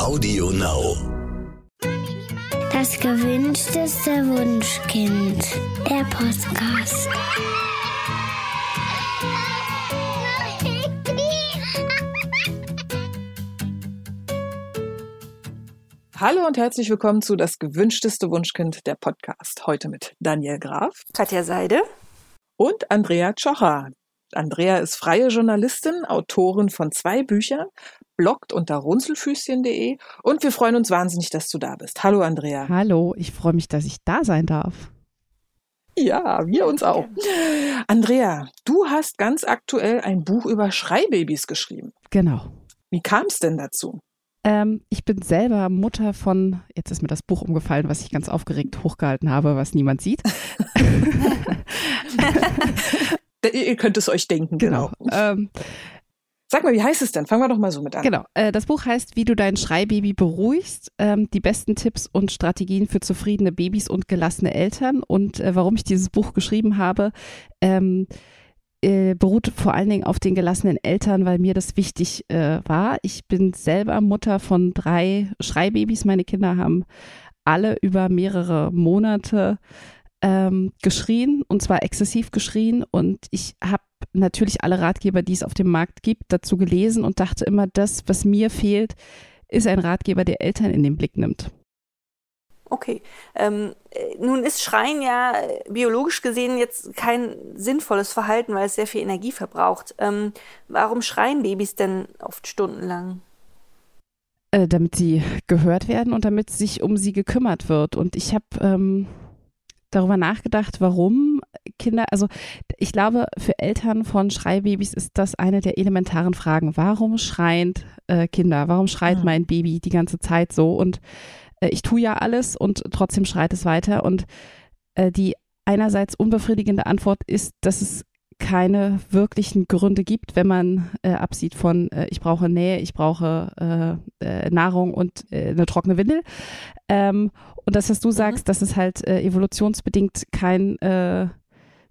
Audio Now. Das gewünschteste Wunschkind. Der Podcast. Hallo und herzlich willkommen zu Das gewünschteste Wunschkind, der Podcast. Heute mit Daniel Graf Katja Seide. und Andrea Tschocher. Andrea ist freie Journalistin, Autorin von zwei Büchern, bloggt unter runzelfüßchen.de und wir freuen uns wahnsinnig, dass du da bist. Hallo Andrea. Hallo, ich freue mich, dass ich da sein darf. Ja, wir uns auch. Andrea, du hast ganz aktuell ein Buch über Schreibabys geschrieben. Genau. Wie kam es denn dazu? Ähm, ich bin selber Mutter von, jetzt ist mir das Buch umgefallen, was ich ganz aufgeregt hochgehalten habe, was niemand sieht. Ihr könnt es euch denken, genau. Ähm, Sag mal, wie heißt es denn? Fangen wir doch mal so mit an. genau. Äh, das Buch heißt, wie du dein Schreibaby beruhigst, ähm, die besten Tipps und Strategien für zufriedene Babys und gelassene Eltern. Und äh, warum ich dieses Buch geschrieben habe, ähm, äh, beruht vor allen Dingen auf den gelassenen Eltern, weil mir das wichtig war. Ich bin selber Mutter von drei Schreibabys. Meine Kinder haben alle über mehrere Monate ähm, geschrien und zwar exzessiv geschrien. Und ich habe natürlich alle Ratgeber, die es auf dem Markt gibt, dazu gelesen und dachte immer, das, was mir fehlt, ist ein Ratgeber, der Eltern in den Blick nimmt. Okay. Ähm, äh, nun ist Schreien ja äh, biologisch gesehen jetzt kein sinnvolles Verhalten, weil es sehr viel Energie verbraucht. Ähm, warum schreien Babys denn oft stundenlang? äh, damit sie gehört werden und damit sich um sie gekümmert wird. Und ich habe ähm, darüber nachgedacht, warum Kinder, also ich glaube, für Eltern von Schreibabys ist das eine der elementaren Fragen. Warum schreien äh, Kinder? Warum schreit Mhm. mein Baby die ganze Zeit so? Und äh, ich tue ja alles und trotzdem schreit es weiter. Und äh, die einerseits unbefriedigende Antwort ist, dass es keine wirklichen Gründe gibt, wenn man äh, absieht von äh, ich brauche Nähe, ich brauche äh, äh, Nahrung und äh, eine trockene Windel. Ähm, und das, was du sagst, dass es halt äh, evolutionsbedingt kein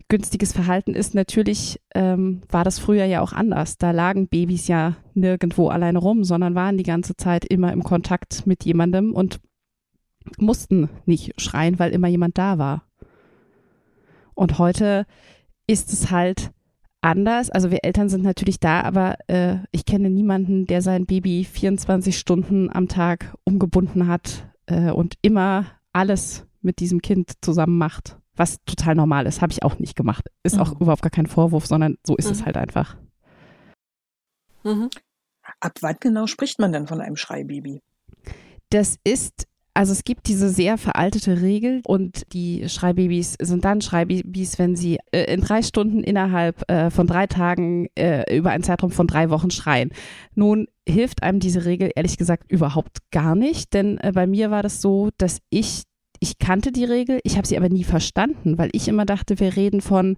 günstiges Verhalten ist, natürlich ähm, war das früher ja auch anders. Da lagen Babys ja nirgendwo alleine rum, sondern waren die ganze Zeit immer im Kontakt mit jemandem und mussten nicht schreien, weil immer jemand da war. Und heute ist es halt anders. Also wir Eltern sind natürlich da, aber äh, ich kenne niemanden, der sein Baby 24 Stunden am Tag umgebunden hat äh, und immer alles mit diesem Kind zusammen macht. Was total normal ist, habe ich auch nicht gemacht. Ist auch Mhm. überhaupt gar kein Vorwurf, sondern so ist es Mhm. halt einfach. Mhm. Ab wann genau spricht man denn von einem Schreibaby? Das ist, also es gibt diese sehr veraltete Regel und die Schreibabys sind dann Schreibabys, wenn sie äh, in drei Stunden innerhalb äh, von drei Tagen äh, über einen Zeitraum von drei Wochen schreien. Nun hilft einem diese Regel ehrlich gesagt überhaupt gar nicht, denn äh, bei mir war das so, dass ich ich kannte die Regel, ich habe sie aber nie verstanden, weil ich immer dachte, wir reden von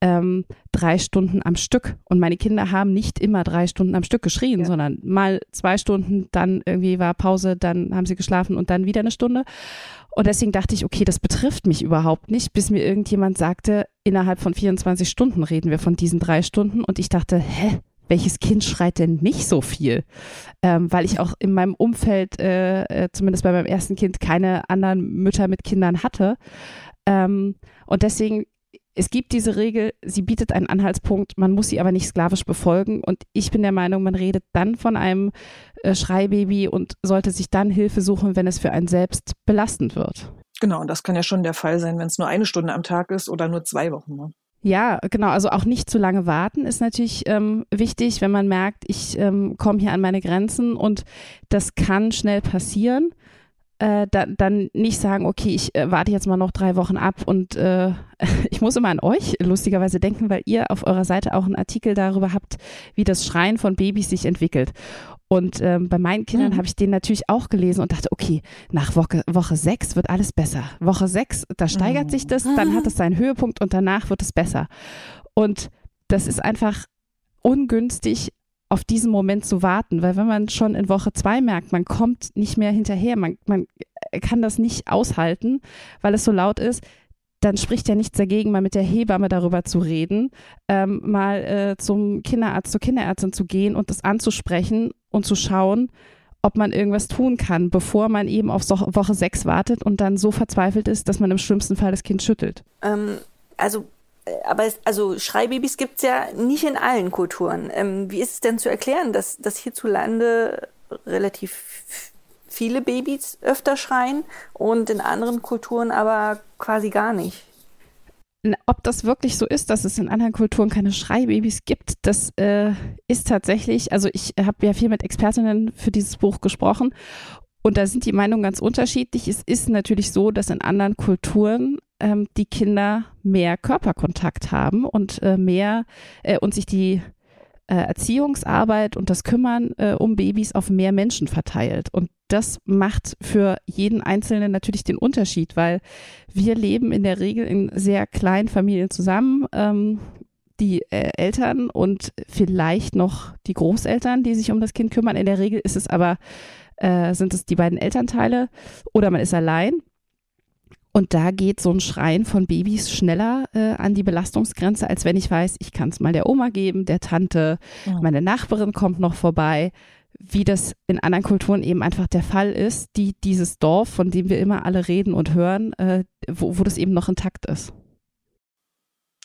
ähm, drei Stunden am Stück. Und meine Kinder haben nicht immer drei Stunden am Stück geschrien, Ja. sondern mal zwei Stunden, dann irgendwie war Pause, dann haben sie geschlafen und dann wieder eine Stunde. Und deswegen dachte ich, okay, das betrifft mich überhaupt nicht, bis mir irgendjemand sagte, innerhalb von 24 Stunden reden wir von diesen drei Stunden. Und ich dachte, hä? Welches Kind schreit denn nicht so viel? Ähm, weil ich auch in meinem Umfeld, äh, äh, zumindest bei meinem ersten Kind, keine anderen Mütter mit Kindern hatte. Ähm, und deswegen es gibt diese Regel, sie bietet einen Anhaltspunkt, man muss sie aber nicht sklavisch befolgen. Und ich bin der Meinung, man redet dann von einem äh, Schreibaby und sollte sich dann Hilfe suchen, wenn es für einen selbst belastend wird. Genau, und das kann ja schon der Fall sein, wenn es nur eine Stunde am Tag ist oder nur zwei Wochen. Ne? Ja, genau. Also auch nicht zu lange warten ist natürlich ähm, wichtig, wenn man merkt, ich ähm, komme hier an meine Grenzen und das kann schnell passieren. Äh, da, dann nicht sagen, okay, ich äh, warte jetzt mal noch drei Wochen ab und äh, ich muss immer an euch lustigerweise denken, weil ihr auf eurer Seite auch einen Artikel darüber habt, wie das Schreien von Babys sich entwickelt. Und ähm, bei meinen Kindern Mhm. habe ich den natürlich auch gelesen und dachte, okay, nach Woche, Woche sechs wird alles besser. Woche sechs, da steigert Mhm. sich das, dann hat es seinen Höhepunkt und danach wird es besser. Und das ist einfach ungünstig, auf diesen Moment zu warten, weil wenn man schon in Woche zwei merkt, man kommt nicht mehr hinterher, man, man kann das nicht aushalten, weil es so laut ist, dann spricht ja nichts dagegen, mal mit der Hebamme darüber zu reden, ähm, mal äh, zum Kinderarzt, zur Kinderärztin zu gehen und das anzusprechen und zu schauen, ob man irgendwas tun kann, bevor man eben auf Woche sechs wartet und dann so verzweifelt ist, dass man im schlimmsten Fall das Kind schüttelt. Ähm, also äh, aber es, also Schreibabys gibt es ja nicht in allen Kulturen. Ähm, wie ist es denn zu erklären, dass, dass hierzulande relativ viele Babys öfter schreien und in anderen Kulturen aber quasi gar nicht? Ob das wirklich so ist, dass es in anderen Kulturen keine Schreibabys gibt, das äh, ist tatsächlich, also ich habe ja viel mit Expertinnen für dieses Buch gesprochen und da sind die Meinungen ganz unterschiedlich. Es ist natürlich so, dass in anderen Kulturen ähm, die Kinder mehr Körperkontakt haben und äh, mehr äh, und sich die äh, Erziehungsarbeit und das Kümmern äh, um Babys auf mehr Menschen verteilt. Und das macht für jeden Einzelnen natürlich den Unterschied, weil wir leben in der Regel in sehr kleinen Familien zusammen. Ähm, die äh, Eltern und vielleicht noch die Großeltern, die sich um das Kind kümmern. In der Regel ist es aber, äh, sind es die beiden Elternteile oder man ist allein. Und da geht so ein Schreien von Babys schneller äh, an die Belastungsgrenze, als wenn ich weiß, ich kann es mal der Oma geben, der Tante, ja. meine Nachbarin kommt noch vorbei, wie das in anderen Kulturen eben einfach der Fall ist, die dieses Dorf, von dem wir immer alle reden und hören, äh, wo, wo das eben noch intakt ist.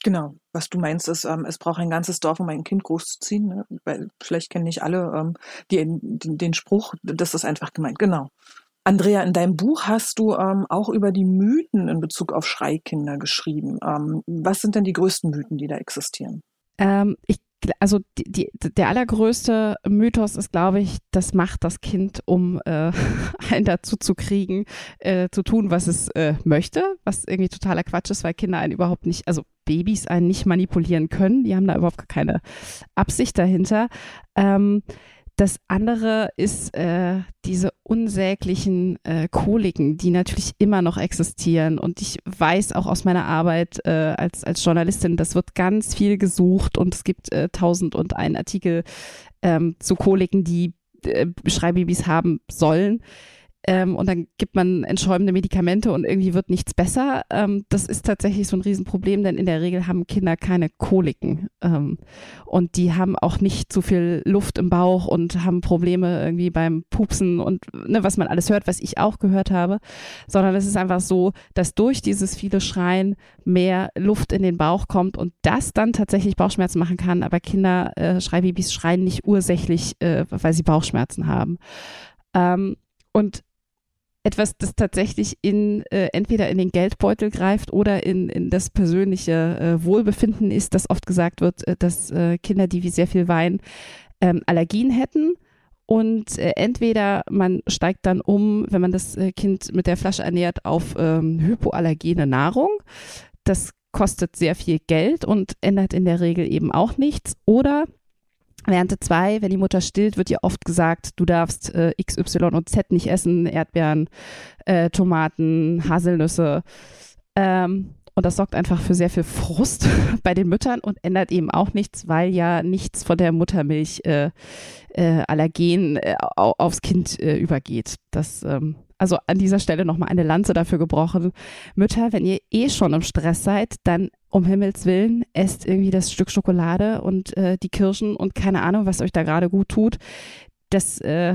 Genau, was du meinst, ist, ähm, es braucht ein ganzes Dorf, um ein Kind großzuziehen, ne? weil vielleicht kennen nicht alle ähm, die, den, den Spruch, das ist einfach gemeint, genau. Andrea, in deinem Buch hast du ähm, auch über die Mythen in Bezug auf Schreikinder geschrieben. Ähm, was sind denn die größten Mythen, die da existieren? Ähm, ich, also die, die, der allergrößte Mythos ist, glaube ich, das macht das Kind, um äh, einen dazu zu kriegen, äh, zu tun, was es äh, möchte, was irgendwie totaler Quatsch ist, weil Kinder einen überhaupt nicht, also Babys einen nicht manipulieren können. Die haben da überhaupt keine Absicht dahinter. Ähm, das andere ist äh, diese unsäglichen äh, Koliken, die natürlich immer noch existieren. Und ich weiß auch aus meiner Arbeit äh, als, als Journalistin, das wird ganz viel gesucht und es gibt äh, tausend und einen Artikel ähm, zu Koliken, die äh, Schreibabys haben sollen ähm, und dann gibt man entschäumende Medikamente und irgendwie wird nichts besser. Ähm, das ist tatsächlich so ein Riesenproblem, denn in der Regel haben Kinder keine Koliken ähm, und die haben auch nicht zu viel Luft im Bauch und haben Probleme irgendwie beim Pupsen und ne, was man alles hört, was ich auch gehört habe, sondern es ist einfach so, dass durch dieses viele Schreien mehr Luft in den Bauch kommt und das dann tatsächlich Bauchschmerzen machen kann, aber Kinder, äh, Schreibabys schreien nicht ursächlich, äh, weil sie Bauchschmerzen haben. Ähm, und etwas, das tatsächlich in äh, entweder in den Geldbeutel greift oder in, in das persönliche äh, Wohlbefinden ist, dass oft gesagt wird, äh, dass äh, Kinder, die wie sehr viel weinen, ähm, Allergien hätten. Und äh, entweder man steigt dann um, wenn man das äh, Kind mit der Flasche ernährt, auf ähm, hypoallergene Nahrung. Das kostet sehr viel Geld und ändert in der Regel eben auch nichts. Oder Während zwei, wenn die Mutter stillt, wird ihr oft gesagt, du darfst äh, X, Y und Z nicht essen, Erdbeeren, äh, Tomaten, Haselnüsse. Ähm, und das sorgt einfach für sehr viel Frust bei den Müttern und ändert eben auch nichts, weil ja nichts von der Muttermilch äh, äh, Allergen äh, aufs Kind äh, übergeht. Das ähm, also an dieser Stelle nochmal eine Lanze dafür gebrochen. Mütter, wenn ihr eh schon im Stress seid, dann um Himmels Willen esst irgendwie das Stück Schokolade und äh, die Kirschen und keine Ahnung, was euch da gerade gut tut. Das, äh,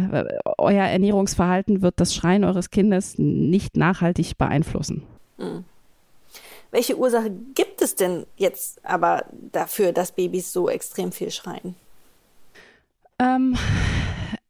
euer Ernährungsverhalten wird das Schreien eures Kindes nicht nachhaltig beeinflussen. Hm. Welche Ursache gibt es denn jetzt aber dafür, dass Babys so extrem viel schreien? Ähm,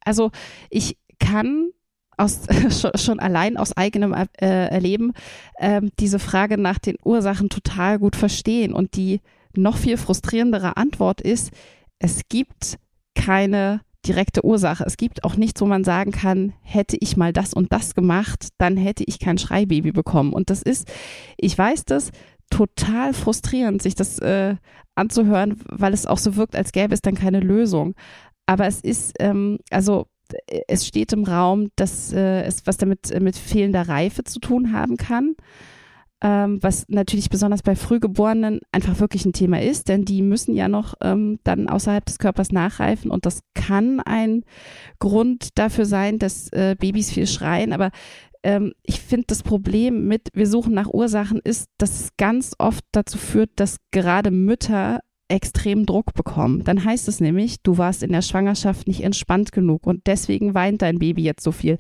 also ich kann aus, schon allein aus eigenem äh, Erleben äh, diese Frage nach den Ursachen total gut verstehen. Und die noch viel frustrierendere Antwort ist, es gibt keine direkte Ursache. Es gibt auch nichts, wo man sagen kann, hätte ich mal das und das gemacht, dann hätte ich kein Schreibaby bekommen. Und das ist, ich weiß das, total frustrierend, sich das äh, anzuhören, weil es auch so wirkt, als gäbe es dann keine Lösung. Aber es ist, ähm, also es steht im Raum, dass äh, es was damit äh, mit fehlender Reife zu tun haben kann. Ähm, was natürlich besonders bei Frühgeborenen einfach wirklich ein Thema ist, denn die müssen ja noch ähm, dann außerhalb des Körpers nachreifen und das kann ein Grund dafür sein, dass äh, Babys viel schreien. Aber ähm, ich finde, das Problem mit, wir suchen nach Ursachen, ist, dass es ganz oft dazu führt, dass gerade Mütter extrem Druck bekommen. Dann heißt es nämlich, du warst in der Schwangerschaft nicht entspannt genug und deswegen weint dein Baby jetzt so viel.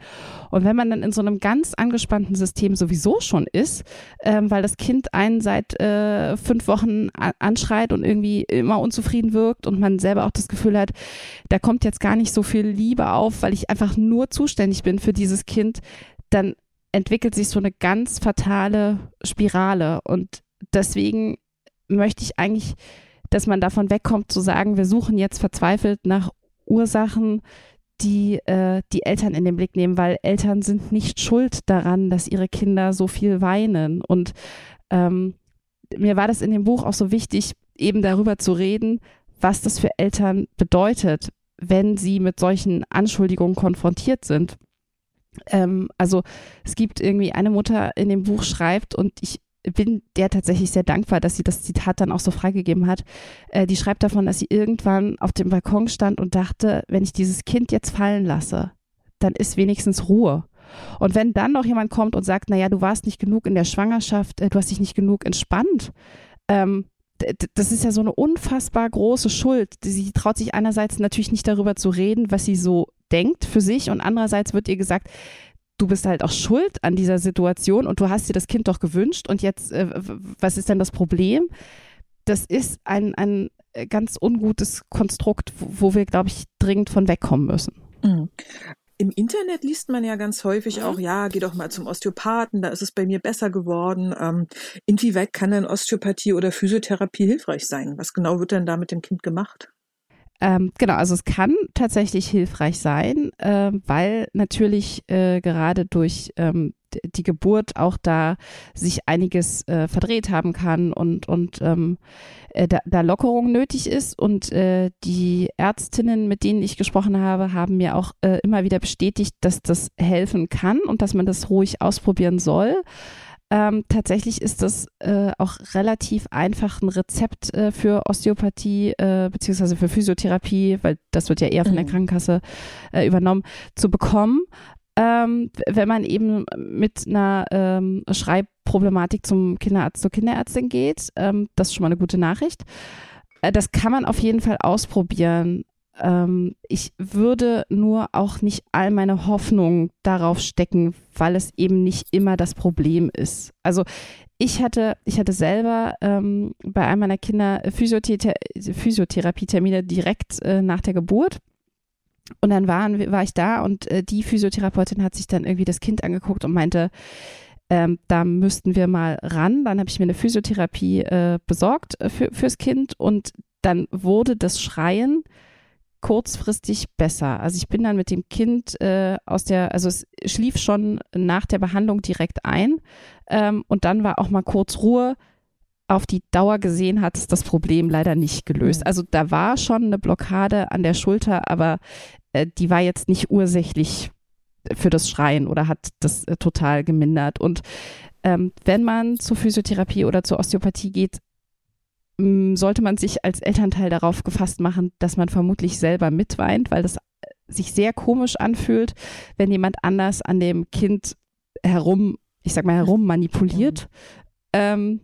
Und wenn man dann in so einem ganz angespannten System sowieso schon ist, ähm, weil das Kind einen seit äh, fünf Wochen anschreit und irgendwie immer unzufrieden wirkt und man selber auch das Gefühl hat, da kommt jetzt gar nicht so viel Liebe auf, weil ich einfach nur zuständig bin für dieses Kind, dann entwickelt sich so eine ganz fatale Spirale. Und deswegen möchte ich eigentlich, dass man davon wegkommt zu sagen, wir suchen jetzt verzweifelt nach Ursachen, die äh, die Eltern in den Blick nehmen, weil Eltern sind nicht schuld daran, dass ihre Kinder so viel weinen. Und ähm, mir war das in dem Buch auch so wichtig, eben darüber zu reden, was das für Eltern bedeutet, wenn sie mit solchen Anschuldigungen konfrontiert sind. Ähm, also es gibt irgendwie eine Mutter in dem Buch schreibt und ich bin der tatsächlich sehr dankbar, dass sie das Zitat dann auch so freigegeben hat. Äh, die schreibt davon, dass sie irgendwann auf dem Balkon stand und dachte, wenn ich dieses Kind jetzt fallen lasse, dann ist wenigstens Ruhe. Und wenn dann noch jemand kommt und sagt, naja, du warst nicht genug in der Schwangerschaft, äh, du hast dich nicht genug entspannt, ähm, das ist ja so eine unfassbar große Schuld. Sie traut sich einerseits natürlich nicht darüber zu reden, was sie so denkt für sich und andererseits wird ihr gesagt, du bist halt auch schuld an dieser Situation und du hast dir das Kind doch gewünscht und jetzt, äh, was ist denn das Problem? Das ist ein, ein ganz ungutes Konstrukt, wo wir, glaube ich, dringend von wegkommen müssen. Mhm. Im Internet liest man ja ganz häufig auch, ja, geh doch mal zum Osteopathen, da ist es bei mir besser geworden. Ähm, inwieweit kann denn Osteopathie oder Physiotherapie hilfreich sein? Was genau wird denn da mit dem Kind gemacht? Ähm, genau, also es kann tatsächlich hilfreich sein, äh, weil natürlich äh, gerade durch ähm, die Geburt auch da sich einiges äh, verdreht haben kann und, und ähm, äh, da, da Lockerung nötig ist. Und äh, die Ärztinnen, mit denen ich gesprochen habe, haben mir auch äh, immer wieder bestätigt, dass das helfen kann und dass man das ruhig ausprobieren soll. Ähm, tatsächlich ist das äh, auch relativ einfach ein Rezept äh, für Osteopathie äh, beziehungsweise für Physiotherapie, weil das wird ja eher von der mhm. Krankenkasse äh, übernommen, zu bekommen. Ähm, wenn man eben mit einer ähm, Schreibproblematik zum Kinderarzt, zur Kinderärztin geht, ähm, das ist schon mal eine gute Nachricht. Äh, das kann man auf jeden Fall ausprobieren ähm, ich würde nur auch nicht all meine Hoffnung darauf stecken, weil es eben nicht immer das Problem ist. Also ich hatte, ich hatte selber ähm, bei einem meiner Kinder Physiothera Physiotherapietermine direkt äh, nach der Geburt. Und dann waren, war ich da und äh, die Physiotherapeutin hat sich dann irgendwie das Kind angeguckt und meinte, ähm, da müssten wir mal ran. Dann habe ich mir eine Physiotherapie äh, besorgt äh, für, fürs Kind und dann wurde das Schreien kurzfristig besser. Also ich bin dann mit dem Kind äh, aus der, also es schlief schon nach der Behandlung direkt ein ähm, und dann war auch mal kurz Ruhe. Auf die Dauer gesehen hat es das Problem leider nicht gelöst. Also da war schon eine Blockade an der Schulter, aber äh, die war jetzt nicht ursächlich für das Schreien oder hat das äh, total gemindert. Und ähm, wenn man zur Physiotherapie oder zur Osteopathie geht, sollte man sich als Elternteil darauf gefasst machen, dass man vermutlich selber mitweint, weil das sich sehr komisch anfühlt, wenn jemand anders an dem Kind herum, ich sag mal, herum manipuliert. Ähm,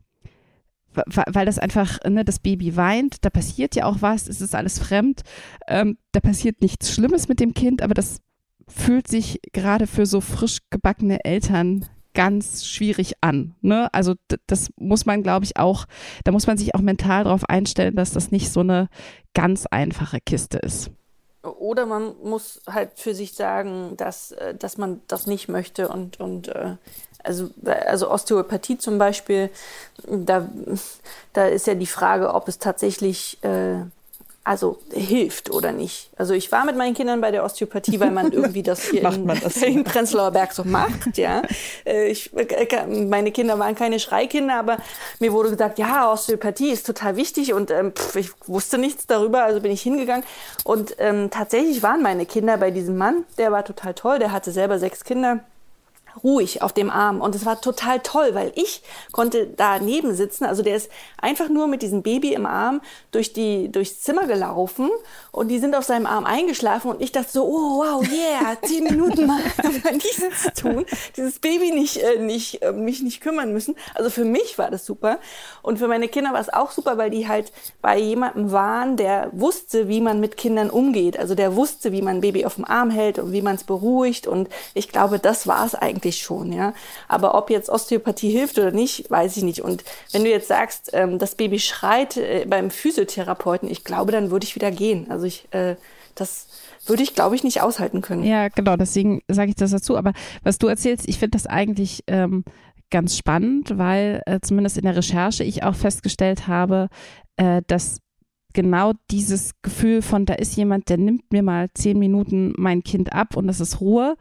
weil das einfach, ne, das Baby weint, da passiert ja auch was, es ist alles fremd, ähm, da passiert nichts Schlimmes mit dem Kind, aber das fühlt sich gerade für so frisch gebackene Eltern ganz schwierig an. Ne? Also das muss man, glaube ich, auch, da muss man sich auch mental darauf einstellen, dass das nicht so eine ganz einfache Kiste ist. Oder man muss halt für sich sagen, dass, äh, dass man das nicht möchte und, und äh, also, also Osteopathie zum Beispiel, da, da ist ja die Frage, ob es tatsächlich äh, also hilft oder nicht. Also ich war mit meinen Kindern bei der Osteopathie, weil man irgendwie das hier in, das in Prenzlauer Berg so macht, ja. Äh, ich, äh, meine Kinder waren keine Schreikinder, aber mir wurde gesagt, ja, Osteopathie ist total wichtig und ähm, pff, ich wusste nichts darüber, also bin ich hingegangen und ähm, tatsächlich waren meine Kinder bei diesem Mann, der war total toll, der hatte selber sechs Kinder ruhig auf dem Arm. Und es war total toll, weil ich konnte daneben sitzen. Also der ist einfach nur mit diesem Baby im Arm durch die, durchs Zimmer gelaufen und die sind auf seinem Arm eingeschlafen und ich dachte so, oh wow, yeah, zehn Minuten mal, nichts tun. Dieses Baby nicht, äh, nicht, äh, mich nicht kümmern müssen. Also für mich war das super. Und für meine Kinder war es auch super, weil die halt bei jemandem waren, der wusste, wie man mit Kindern umgeht. Also der wusste, wie man ein Baby auf dem Arm hält und wie man es beruhigt. Und ich glaube, das war es eigentlich schon, ja. Aber ob jetzt Osteopathie hilft oder nicht, weiß ich nicht. Und wenn du jetzt sagst, ähm, das Baby schreit äh, beim Physiotherapeuten, ich glaube, dann würde ich wieder gehen. Also ich, äh, das würde ich, glaube ich, nicht aushalten können. Ja, genau, deswegen sage ich das dazu. Aber was du erzählst, ich finde das eigentlich ähm, ganz spannend, weil äh, zumindest in der Recherche ich auch festgestellt habe, äh, dass genau dieses Gefühl von, da ist jemand, der nimmt mir mal zehn Minuten mein Kind ab und das ist Ruhe,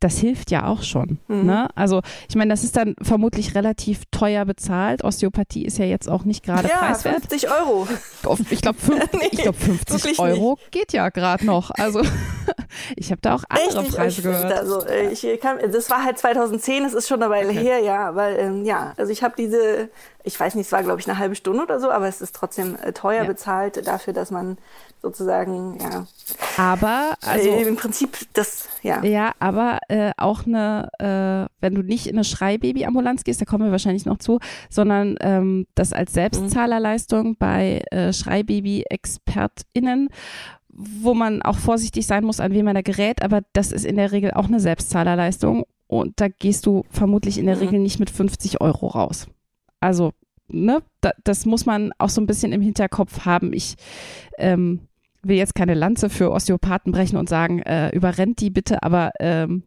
das hilft ja auch schon. Mhm. Ne? Also ich meine, das ist dann vermutlich relativ teuer bezahlt. Osteopathie ist ja jetzt auch nicht gerade ja, preiswert. 50 Euro. Ich glaube, nee, glaub, 50 Euro nicht. geht ja gerade noch. Also ich habe da auch andere Echt? Preise gehört. Also, äh, ich kann, das war halt 2010, das ist schon eine Weile okay. her, ja. Weil ähm, ja, also ich habe diese ich weiß nicht, es war glaube ich eine halbe Stunde oder so, aber es ist trotzdem äh, teuer ja. bezahlt dafür, dass man sozusagen, ja. Aber, also. Äh, Im Prinzip das, ja. Ja, aber äh, auch eine, äh, wenn du nicht in eine Schreibaby-Ambulanz gehst, da kommen wir wahrscheinlich noch zu, sondern ähm, das als Selbstzahlerleistung mhm. bei äh, Schreibaby-ExpertInnen wo man auch vorsichtig sein muss, an wen man da gerät, aber das ist in der Regel auch eine Selbstzahlerleistung und da gehst du vermutlich in der mhm. Regel nicht mit 50 Euro raus. Also, ne, da, das muss man auch so ein bisschen im Hinterkopf haben. Ich ähm, will jetzt keine Lanze für Osteopathen brechen und sagen, äh, überrennt die bitte, aber ähm,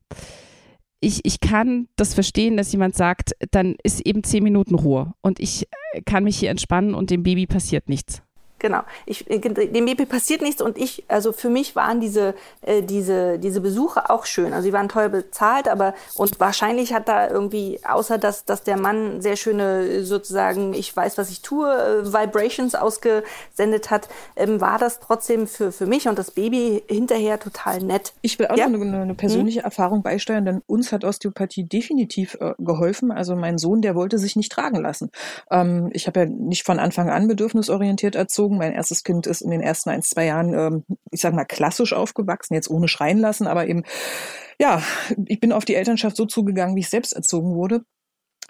ich, ich kann das verstehen, dass jemand sagt, dann ist eben zehn Minuten Ruhe und ich äh, kann mich hier entspannen und dem Baby passiert nichts. Genau. Ich, äh, dem Baby passiert nichts und ich, also für mich waren diese, äh, diese, diese Besuche auch schön. Also sie waren teuer bezahlt, aber und wahrscheinlich hat da irgendwie, außer dass, dass der Mann sehr schöne sozusagen, ich weiß, was ich tue, äh, Vibrations ausgesendet hat, ähm, war das trotzdem für, für mich und das Baby hinterher total nett. Ich will auch ja? noch eine, eine persönliche hm? Erfahrung beisteuern, denn uns hat Osteopathie definitiv äh, geholfen. Also mein Sohn, der wollte sich nicht tragen lassen. Ähm, ich habe ja nicht von Anfang an bedürfnisorientiert erzogen erzogen. Mein erstes Kind ist in den ersten ein, zwei Jahren, ähm, ich sag mal, klassisch aufgewachsen, jetzt ohne schreien lassen, aber eben, ja, ich bin auf die Elternschaft so zugegangen, wie ich selbst erzogen wurde.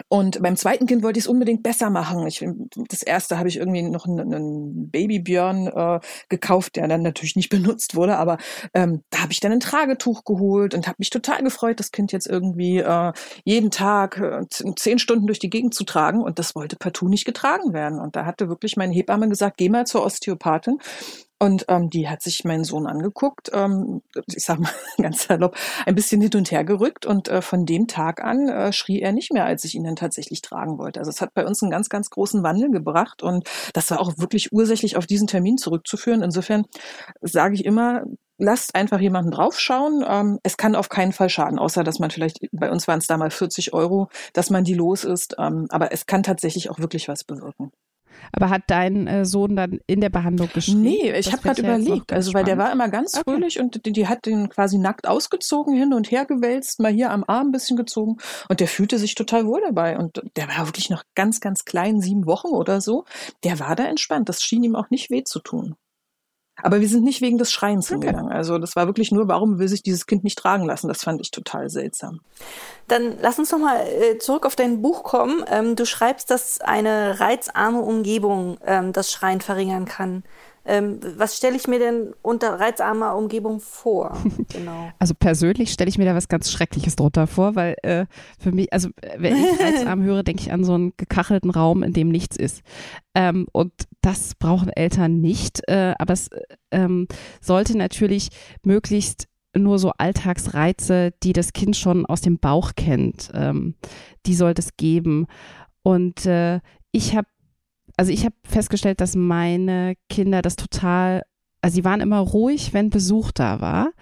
Und beim zweiten Kind wollte ich es unbedingt besser machen. Ich, das erste habe ich irgendwie noch einen, einen Babybjörn äh, gekauft, der dann natürlich nicht benutzt wurde, aber ähm, da habe ich dann ein Tragetuch geholt und habe mich total gefreut, das Kind jetzt irgendwie äh, jeden Tag äh, zehn Stunden durch die Gegend zu tragen und das wollte partout nicht getragen werden. Und da hatte wirklich meine Hebamme gesagt, geh mal zur Osteopathin und ähm, die hat sich meinen Sohn angeguckt, ähm, ich sag mal ganz salopp, ein bisschen hin und her gerückt und äh, von dem Tag an äh, schrie er nicht mehr, als ich ihn dann tatsächlich tragen wollte. Also es hat bei uns einen ganz, ganz großen Wandel gebracht und das war auch wirklich ursächlich auf diesen Termin zurückzuführen. Insofern sage ich immer, lasst einfach jemanden draufschauen. Ähm, es kann auf keinen Fall schaden, außer dass man vielleicht, bei uns waren es damals 40 Euro, dass man die los ist. Ähm, aber es kann tatsächlich auch wirklich was bewirken. Aber hat dein äh, Sohn dann in der Behandlung geschrieben? Nee, ich habe gerade überlegt. Also, weil der war immer ganz okay. fröhlich und die, die, hat den quasi nackt ausgezogen, hin und her gewälzt, mal hier am Arm ein bisschen gezogen. Und der fühlte sich total wohl dabei. Und der war wirklich noch ganz, ganz klein, sieben Wochen oder so. Der war da entspannt. Das schien ihm auch nicht weh zu tun. Aber wir sind nicht wegen des Schreiens okay. hingegangen. Also das war wirklich nur, warum will sich dieses Kind nicht tragen lassen? Das fand ich total seltsam. Dann lass uns nochmal äh, zurück auf dein Buch kommen. Ähm, du schreibst, dass eine reizarme Umgebung ähm, das Schreien verringern kann. Ähm, was stelle ich mir denn unter reizarmer Umgebung vor? Genau. Also persönlich stelle ich mir da was ganz Schreckliches drunter vor, weil äh, für mich, also wenn ich reizarm höre, denke ich an so einen gekachelten Raum, in dem nichts ist. Ähm, und das brauchen Eltern nicht, äh, aber es ähm, sollte natürlich möglichst nur so Alltagsreize, die das Kind schon aus dem Bauch kennt, ähm, die sollte es geben. Und äh, ich habe also ich habe festgestellt, dass meine Kinder das total, also sie waren immer ruhig, wenn Besuch da war.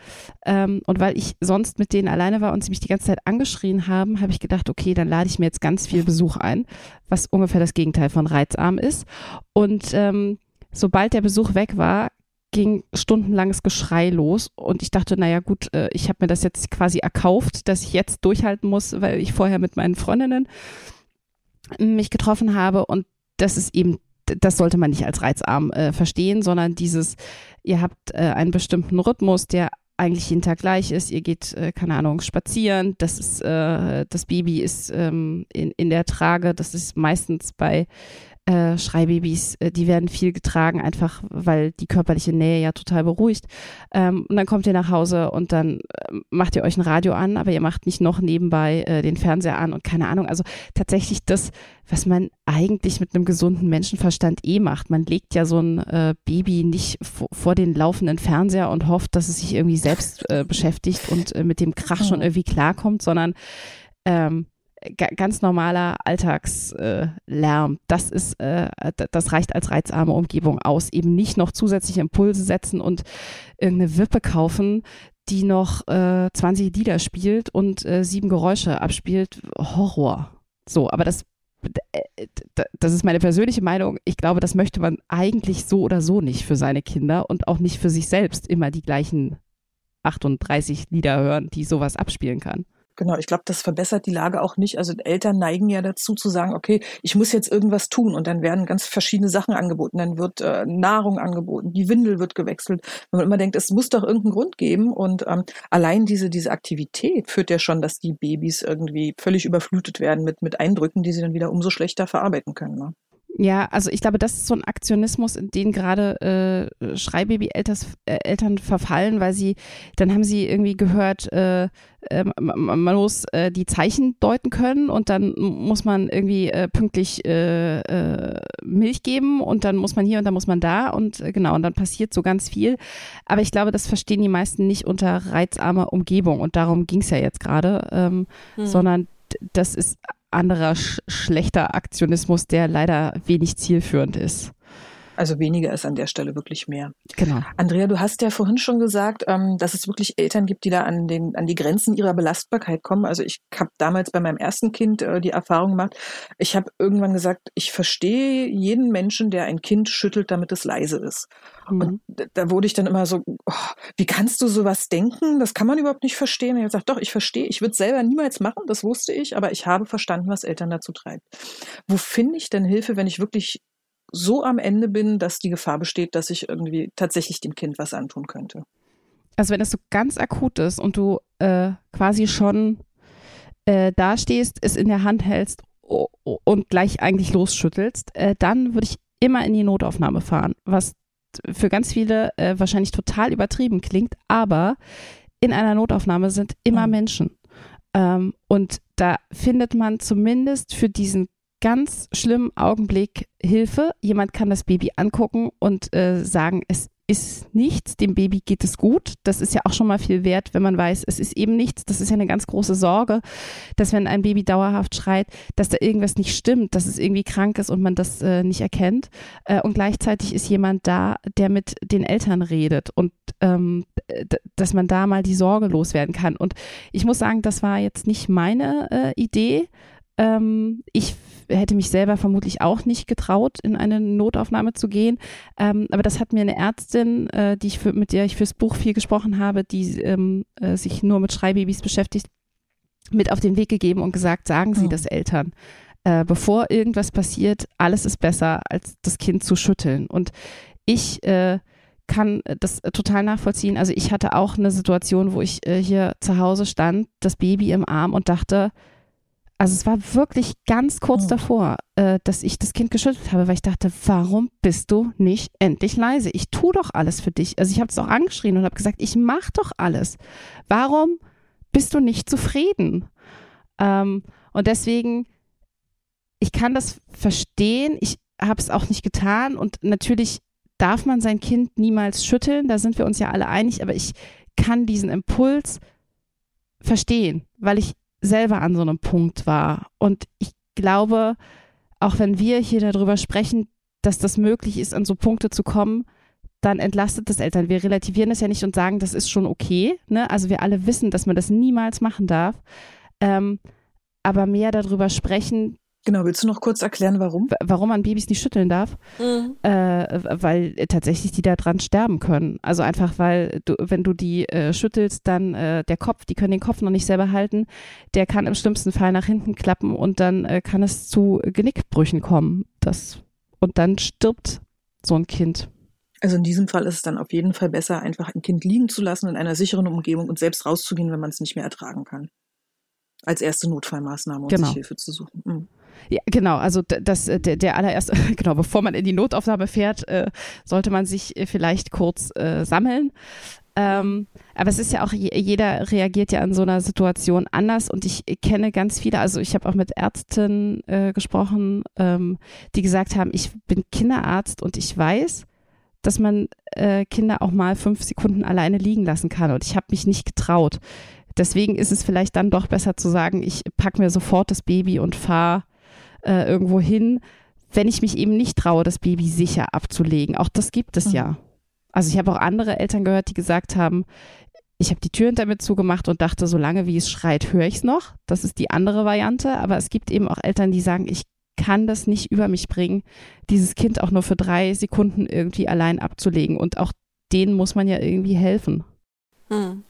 Ähm, und weil ich sonst mit denen alleine war und sie mich die ganze Zeit angeschrien haben, habe ich gedacht, okay, dann lade ich mir jetzt ganz viel Besuch ein, was ungefähr das Gegenteil von reizarm ist. Und ähm, sobald der Besuch weg war, ging stundenlanges Geschrei los und ich dachte, naja gut, äh, ich habe mir das jetzt quasi erkauft, dass ich jetzt durchhalten muss, weil ich vorher mit meinen Freundinnen mich getroffen habe und das ist eben, das sollte man nicht als reizarm äh, verstehen, sondern dieses, ihr habt äh, einen bestimmten Rhythmus, der eigentlich jeden Tag gleich ist. Ihr geht, äh, keine Ahnung, spazieren. Das ist, äh, das Baby ist ähm, in, in der Trage. Das ist meistens bei äh, Schreibabys, äh, die werden viel getragen, einfach weil die körperliche Nähe ja total beruhigt. Ähm, und dann kommt ihr nach Hause und dann äh, macht ihr euch ein Radio an, aber ihr macht nicht noch nebenbei äh, den Fernseher an und keine Ahnung. Also tatsächlich das, was man eigentlich mit einem gesunden Menschenverstand eh macht. Man legt ja so ein äh, Baby nicht vor den laufenden Fernseher und hofft, dass es sich irgendwie selbst äh, beschäftigt und äh, mit dem Krach schon irgendwie klarkommt, sondern ähm, ganz normaler Alltagslärm, das ist, äh, das reicht als reizarme Umgebung aus. Eben nicht noch zusätzliche Impulse setzen und irgendeine Wippe kaufen, die noch äh, 20 Lieder spielt und äh, sieben Geräusche abspielt. Horror. So, aber das, äh, das ist meine persönliche Meinung. Ich glaube, das möchte man eigentlich so oder so nicht für seine Kinder und auch nicht für sich selbst immer die gleichen 38 Lieder hören, die sowas abspielen kann. Genau, ich glaube, das verbessert die Lage auch nicht. Also Eltern neigen ja dazu zu sagen, okay, ich muss jetzt irgendwas tun und dann werden ganz verschiedene Sachen angeboten. Dann wird äh, Nahrung angeboten, die Windel wird gewechselt. Wenn man immer denkt, es muss doch irgendeinen Grund geben und ähm, allein diese diese Aktivität führt ja schon, dass die Babys irgendwie völlig überflutet werden mit mit Eindrücken, die sie dann wieder umso schlechter verarbeiten können. Ne? Ja, also ich glaube, das ist so ein Aktionismus, in den gerade äh, Schreibaby-Eltern äh, verfallen, weil sie, dann haben sie irgendwie gehört, äh, äh, man muss äh, die Zeichen deuten können und dann muss man irgendwie äh, pünktlich äh, äh, Milch geben und dann muss man hier und dann muss man da und äh, genau, und dann passiert so ganz viel. Aber ich glaube, das verstehen die meisten nicht unter reizarmer Umgebung und darum ging es ja jetzt gerade, ähm, hm. sondern das ist anderer sch schlechter Aktionismus, der leider wenig zielführend ist. Also weniger ist an der Stelle wirklich mehr. Genau. Andrea, du hast ja vorhin schon gesagt, ähm, dass es wirklich Eltern gibt, die da an, den, an die Grenzen ihrer Belastbarkeit kommen. Also ich habe damals bei meinem ersten Kind äh, die Erfahrung gemacht, ich habe irgendwann gesagt, ich verstehe jeden Menschen, der ein Kind schüttelt, damit es leise ist. Mhm. Und da wurde ich dann immer so, oh, wie kannst du sowas denken? Das kann man überhaupt nicht verstehen. Und ich habe gesagt, doch, ich verstehe. Ich würde es selber niemals machen, das wusste ich, aber ich habe verstanden, was Eltern dazu treibt. Wo finde ich denn Hilfe, wenn ich wirklich so am Ende bin, dass die Gefahr besteht, dass ich irgendwie tatsächlich dem Kind was antun könnte. Also wenn es so ganz akut ist und du äh, quasi schon äh, dastehst, es in der Hand hältst und gleich eigentlich losschüttelst, äh, dann würde ich immer in die Notaufnahme fahren, was für ganz viele äh, wahrscheinlich total übertrieben klingt, aber in einer Notaufnahme sind immer mhm. Menschen. Ähm, und da findet man zumindest für diesen ganz schlimmen Augenblick Hilfe. Jemand kann das Baby angucken und äh, sagen, es ist nichts, dem Baby geht es gut. Das ist ja auch schon mal viel wert, wenn man weiß, es ist eben nichts. Das ist ja eine ganz große Sorge, dass wenn ein Baby dauerhaft schreit, dass da irgendwas nicht stimmt, dass es irgendwie krank ist und man das äh, nicht erkennt. Äh, und gleichzeitig ist jemand da, der mit den Eltern redet und ähm, dass man da mal die Sorge loswerden kann. Und ich muss sagen, das war jetzt nicht meine äh, Idee. Ähm, ich hätte mich selber vermutlich auch nicht getraut, in eine Notaufnahme zu gehen. Ähm, aber das hat mir eine Ärztin, äh, die ich für, mit der ich fürs Buch viel gesprochen habe, die ähm, äh, sich nur mit Schreibabys beschäftigt, mit auf den Weg gegeben und gesagt, sagen Sie oh. das Eltern. Äh, bevor irgendwas passiert, alles ist besser, als das Kind zu schütteln. Und ich äh, kann das total nachvollziehen. Also ich hatte auch eine Situation, wo ich äh, hier zu Hause stand, das Baby im Arm und dachte, also es war wirklich ganz kurz oh. davor, äh, dass ich das Kind geschüttelt habe, weil ich dachte, warum bist du nicht endlich leise? Ich tue doch alles für dich. Also ich habe es auch angeschrien und habe gesagt, ich mache doch alles. Warum bist du nicht zufrieden? Ähm, und deswegen, ich kann das verstehen. Ich habe es auch nicht getan und natürlich darf man sein Kind niemals schütteln. Da sind wir uns ja alle einig. Aber ich kann diesen Impuls verstehen, weil ich selber an so einem Punkt war. Und ich glaube, auch wenn wir hier darüber sprechen, dass das möglich ist, an so Punkte zu kommen, dann entlastet das Eltern. Wir relativieren das ja nicht und sagen, das ist schon okay. Ne? Also wir alle wissen, dass man das niemals machen darf. Ähm, aber mehr darüber sprechen, Genau, willst du noch kurz erklären, warum? Warum man Babys nicht schütteln darf? Mhm. Äh, weil tatsächlich die da dran sterben können. Also einfach, weil du, wenn du die äh, schüttelst, dann äh, der Kopf, die können den Kopf noch nicht selber halten, der kann im schlimmsten Fall nach hinten klappen und dann äh, kann es zu Genickbrüchen kommen. Das, und dann stirbt so ein Kind. Also in diesem Fall ist es dann auf jeden Fall besser, einfach ein Kind liegen zu lassen in einer sicheren Umgebung und selbst rauszugehen, wenn man es nicht mehr ertragen kann. Als erste Notfallmaßnahme, um genau. sich Hilfe zu suchen. Mhm. Ja, genau, also das, äh, der, der allererste, genau, bevor man in die Notaufnahme fährt, äh, sollte man sich äh, vielleicht kurz äh, sammeln. Ähm, aber es ist ja auch, jeder reagiert ja an so einer Situation anders und ich kenne ganz viele, also ich habe auch mit Ärzten äh, gesprochen, ähm, die gesagt haben, ich bin Kinderarzt und ich weiß, dass man äh, Kinder auch mal fünf Sekunden alleine liegen lassen kann und ich habe mich nicht getraut. Deswegen ist es vielleicht dann doch besser zu sagen, ich packe mir sofort das Baby und fahre äh, irgendwo hin, wenn ich mich eben nicht traue, das Baby sicher abzulegen. Auch das gibt es mhm. ja. Also ich habe auch andere Eltern gehört, die gesagt haben, ich habe die Tür hinter mir zugemacht und dachte, solange wie es schreit, höre ich es noch. Das ist die andere Variante. Aber es gibt eben auch Eltern, die sagen, ich kann das nicht über mich bringen, dieses Kind auch nur für drei Sekunden irgendwie allein abzulegen. Und auch denen muss man ja irgendwie helfen. Hm.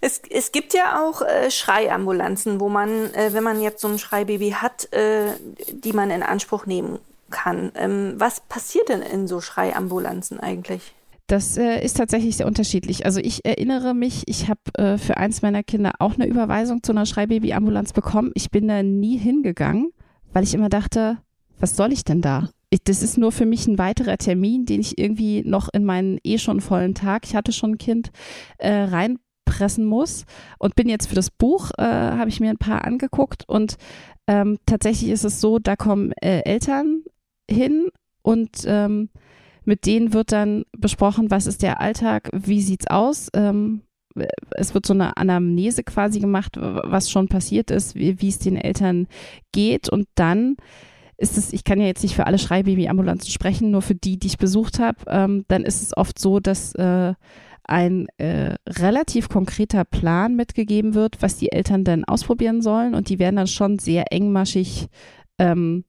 Es, es gibt ja auch äh, Schreiambulanzen, wo man, äh, wenn man jetzt so ein Schreibaby hat, äh, die man in Anspruch nehmen kann. Ähm, was passiert denn in so Schreiambulanzen eigentlich? Das äh, ist tatsächlich sehr unterschiedlich. Also ich erinnere mich, ich habe äh, für eins meiner Kinder auch eine Überweisung zu einer Schreibabyambulanz bekommen. Ich bin da nie hingegangen, weil ich immer dachte, was soll ich denn da? Ich, das ist nur für mich ein weiterer Termin, den ich irgendwie noch in meinen eh schon vollen Tag, ich hatte schon ein Kind, äh, rein pressen muss. Und bin jetzt für das Buch, äh, habe ich mir ein paar angeguckt und ähm, tatsächlich ist es so, da kommen äh, Eltern hin und ähm, mit denen wird dann besprochen, was ist der Alltag, wie sieht's aus. Ähm, es wird so eine Anamnese quasi gemacht, was schon passiert ist, wie, wie es den Eltern geht und dann ist es, ich kann ja jetzt nicht für alle Schreibabyambulanzen sprechen, nur für die, die ich besucht habe, ähm, dann ist es oft so, dass äh, ein äh, relativ konkreter Plan mitgegeben wird, was die Eltern dann ausprobieren sollen. Und die werden dann schon sehr engmaschig ähm,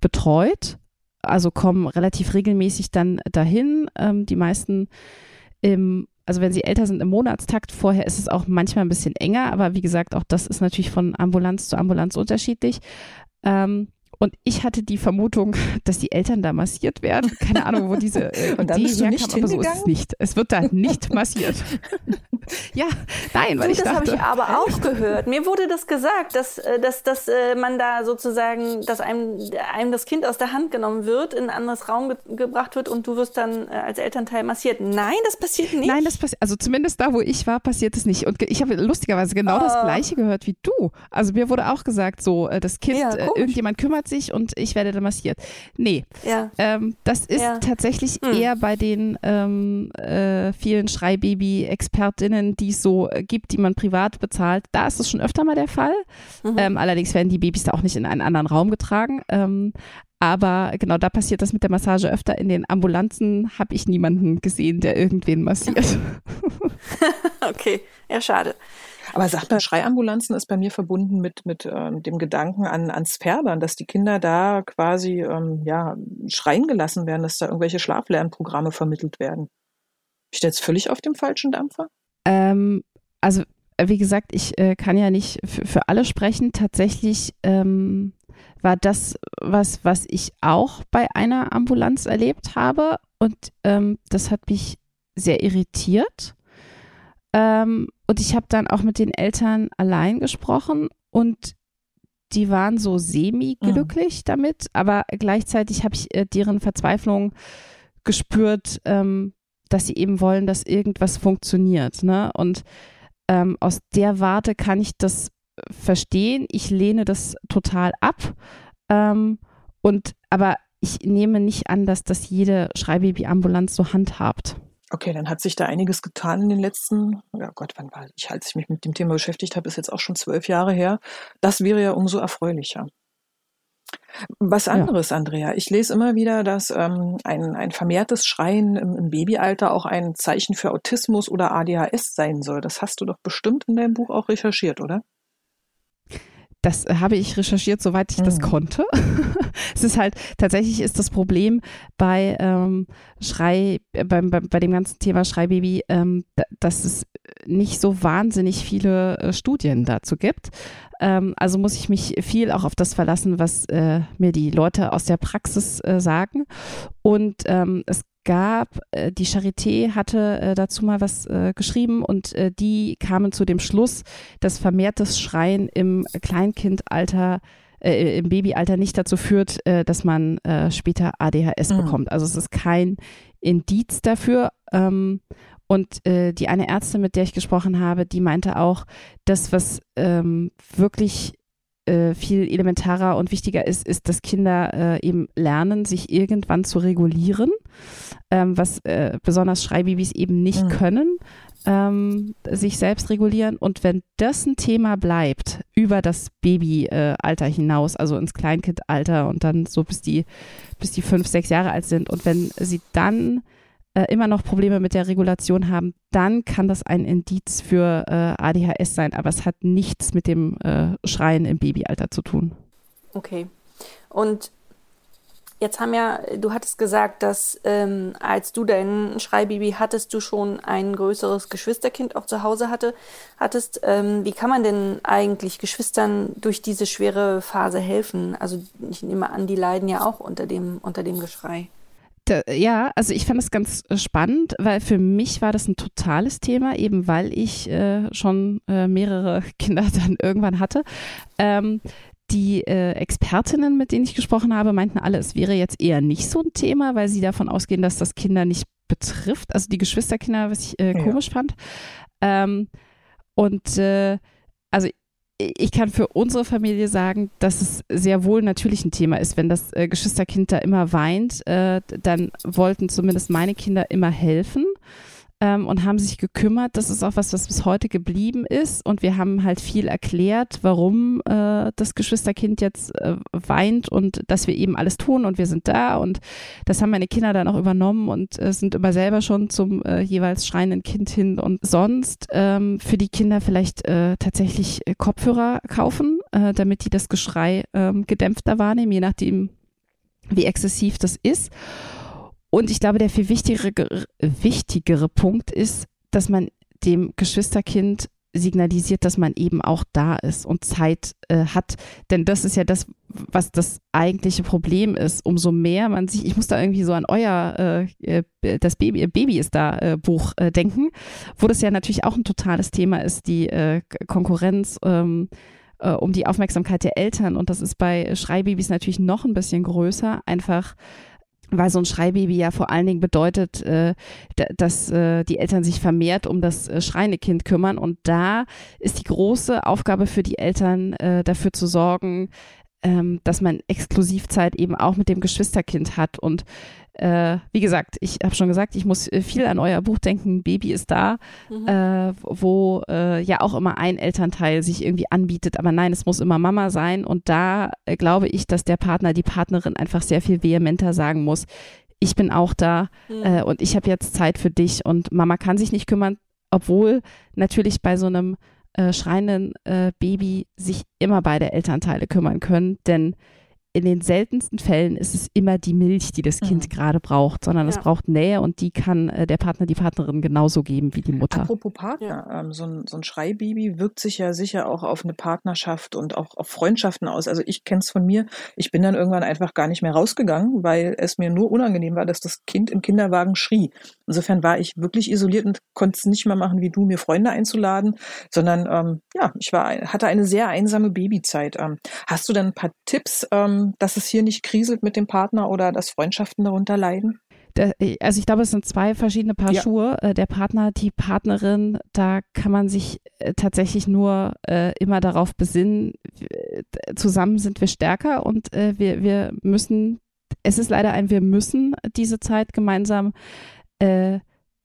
betreut. Also kommen relativ regelmäßig dann dahin. Ähm, die meisten im also wenn sie älter sind im Monatstakt, vorher ist es auch manchmal ein bisschen enger, aber wie gesagt, auch das ist natürlich von Ambulanz zu Ambulanz unterschiedlich. Ähm, und ich hatte die Vermutung, dass die Eltern da massiert werden. Keine Ahnung, wo diese äh, Und dann Idee bist du nicht herkam, aber so ist es nicht. Es wird da nicht massiert. ja, nein, weil du, ich das dachte. Das habe ich aber auch gehört. Mir wurde das gesagt, dass, äh, dass, dass äh, man da sozusagen, dass einem, einem das Kind aus der Hand genommen wird, in ein anderes Raum ge gebracht wird und du wirst dann äh, als Elternteil massiert. Nein, das passiert nicht. Nein, das passiert, also zumindest da, wo ich war, passiert es nicht. Und ich habe lustigerweise genau oh. das Gleiche gehört wie du. Also mir wurde auch gesagt, so, das Kind, ja, irgendjemand kümmert sich und ich werde da massiert. Nee, ja. ähm, das ist ja. tatsächlich hm. eher bei den ähm, äh, vielen Schreibaby-Expertinnen, die es so gibt, die man privat bezahlt. Da ist es schon öfter mal der Fall. Mhm. Ähm, allerdings werden die Babys da auch nicht in einen anderen Raum getragen. Ähm, aber genau, da passiert das mit der Massage öfter. In den Ambulanzen habe ich niemanden gesehen, der irgendwen massiert. okay, ja, schade. Aber sag mal, Schreiambulanzen ist bei mir verbunden mit, mit ähm, dem Gedanken an, ans Färbern, dass die Kinder da quasi ähm, ja, schreien gelassen werden, dass da irgendwelche Schlaflernprogramme vermittelt werden. Bin ich da jetzt völlig auf dem falschen Dampfer? Ähm, also, wie gesagt, ich äh, kann ja nicht für, für alle sprechen. Tatsächlich ähm, war das was, was ich auch bei einer Ambulanz erlebt habe. Und ähm, das hat mich sehr irritiert. Ähm, und ich habe dann auch mit den Eltern allein gesprochen und die waren so semi-glücklich mhm. damit, aber gleichzeitig habe ich äh, deren Verzweiflung gespürt, ähm, dass sie eben wollen, dass irgendwas funktioniert. Ne? Und ähm, aus der Warte kann ich das verstehen. Ich lehne das total ab. Ähm, und aber ich nehme nicht an, dass das jede Schreibabyambulanz so handhabt. Okay, dann hat sich da einiges getan in den letzten, ja Gott, wann war ich, als ich mich mit dem Thema beschäftigt habe, ist jetzt auch schon zwölf Jahre her. Das wäre ja umso erfreulicher. Was anderes, ja. Andrea. Ich lese immer wieder, dass ähm, ein, ein vermehrtes Schreien im, im, Babyalter auch ein Zeichen für Autismus oder ADHS sein soll. Das hast du doch bestimmt in deinem Buch auch recherchiert, oder? Das habe ich recherchiert, soweit ich mhm. das konnte. es ist halt, tatsächlich ist das Problem bei ähm, Schrei, äh, bei, bei, bei dem ganzen Thema Schreibaby, ähm, dass es nicht so wahnsinnig viele äh, Studien dazu gibt. Ähm, also muss ich mich viel auch auf das verlassen, was äh, mir die Leute aus der Praxis äh, sagen. Und ähm, es gab, äh, die Charité hatte äh, dazu mal was äh, geschrieben und äh, die kamen zu dem Schluss, dass vermehrtes Schreien im Kleinkindalter äh, im Babyalter nicht dazu führt, äh, dass man äh, später ADHS mhm. bekommt. Also es ist kein Indiz dafür. Ähm, und äh, die eine Ärztin, mit der ich gesprochen habe, die meinte auch, dass was ähm, wirklich äh, viel elementarer und wichtiger ist, ist, dass Kinder äh, eben lernen, sich irgendwann zu regulieren, ähm, was äh, besonders Schreibabys eben nicht mhm. können, ähm, sich selbst regulieren. Und wenn das ein Thema bleibt über das Babyalter hinaus, also ins Kleinkindalter und dann so bis die, bis die fünf, sechs Jahre alt sind und wenn sie dann äh, immer noch Probleme mit der Regulation haben, dann kann das ein Indiz für äh, ADHS sein, aber es hat nichts mit dem äh, Schreien im Babyalter zu tun. Okay. Und jetzt haben ja, du hattest gesagt, dass ähm, als du dein Schreibaby hattest, du schon ein größeres Geschwisterkind auch zu Hause hatte, hattest. Ähm, wie kann man denn eigentlich Geschwistern durch diese schwere Phase helfen? Also ich nehme an, die leiden ja auch unter dem, unter dem Geschrei. Da, ja, also ich fand das ganz äh, spannend, weil für mich war das ein totales Thema, eben weil ich äh, schon äh, mehrere Kinder dann irgendwann hatte. Ähm, die äh, Expertinnen, mit denen ich gesprochen habe, meinten alle, es wäre jetzt eher nicht so ein Thema, weil sie davon ausgehen, dass das Kinder nicht betrifft, also die Geschwisterkinder, was ich äh, komisch ja. fand. Ähm, und äh, also ich kann für unsere Familie sagen, dass es sehr wohl natürlich ein Thema ist. Wenn das äh, Geschwisterkind da immer weint, äh, dann wollten zumindest meine Kinder immer helfen ähm, und haben sich gekümmert. Das ist auch was, was bis heute geblieben ist. Und wir haben halt viel erklärt, warum äh, das Geschwisterkind jetzt äh, weint und dass wir eben alles tun und wir sind da. Und das haben meine Kinder dann auch übernommen und äh, sind immer selber schon zum äh, jeweils schreienden Kind hin. Und sonst ähm, für die Kinder vielleicht äh, tatsächlich äh, Kopfhörer kaufen, äh, damit die das Geschrei äh, gedämpfter wahrnehmen, je nachdem, wie exzessiv das ist. Und ich glaube, der viel wichtigere, wichtigere Punkt ist, dass man dem Geschwisterkind signalisiert, dass man eben auch da ist und Zeit äh, hat. Denn das ist ja das, was das eigentliche Problem ist. Umso mehr man sich, ich muss da irgendwie so an euer äh, äh das Baby, Baby ist da äh, Buch äh, denken, wo das ja natürlich auch ein totales Thema ist, die äh, Konkurrenz. Ähm, um die Aufmerksamkeit der Eltern. Und das ist bei Schreibabys natürlich noch ein bisschen größer. Einfach weil so ein Schreibaby ja vor allen Dingen bedeutet, äh, dass äh, die Eltern sich vermehrt um das äh, schreiende Kind kümmern. Und da ist die große Aufgabe für die Eltern, äh, dafür zu sorgen, ähm, dass man Exklusivzeit eben auch mit dem Geschwisterkind hat. Und äh, wie gesagt, ich habe schon gesagt, ich muss äh, viel an euer Buch denken, Baby ist da, mhm. äh, wo äh, ja auch immer ein Elternteil sich irgendwie anbietet, aber nein, es muss immer Mama sein. Und da äh, glaube ich, dass der Partner, die Partnerin einfach sehr viel vehementer sagen muss, ich bin auch da mhm. Äh, und ich habe jetzt Zeit für dich und Mama kann sich nicht kümmern, obwohl natürlich bei so einem äh, schreienden äh, Baby sich immer beide Elternteile kümmern können, denn in den seltensten Fällen ist es immer die Milch, die das Kind mhm. gerade braucht, sondern ja. es braucht Nähe und die kann äh, der Partner, die Partnerin genauso geben wie die Mutter. Apropos Partner, ja. ähm, so, ein, so ein Schreibaby wirkt sich ja sicher auch auf eine Partnerschaft und auch auf Freundschaften aus. Also ich kenne es von mir. Ich bin dann irgendwann einfach gar nicht mehr rausgegangen, weil es mir nur unangenehm war, dass das Kind im Kinderwagen schrie. Insofern war ich wirklich isoliert und konnte es nicht mehr machen, wie du, mir Freunde einzuladen, sondern ähm, ja, ich war, hatte eine sehr einsame Babyzeit. Ähm, hast du dann ein paar Tipps? Ähm, dass es hier nicht kriselt mit dem Partner oder dass Freundschaften darunter leiden? also ich glaube, es sind zwei verschiedene Paar ja. Schuhe. Äh, der Partner, die Partnerin, da kann man sich äh, tatsächlich nur äh, immer darauf besinnen, zusammen sind wir stärker und wir, wir müssen, es ist leider ein, wir müssen diese Zeit gemeinsam äh,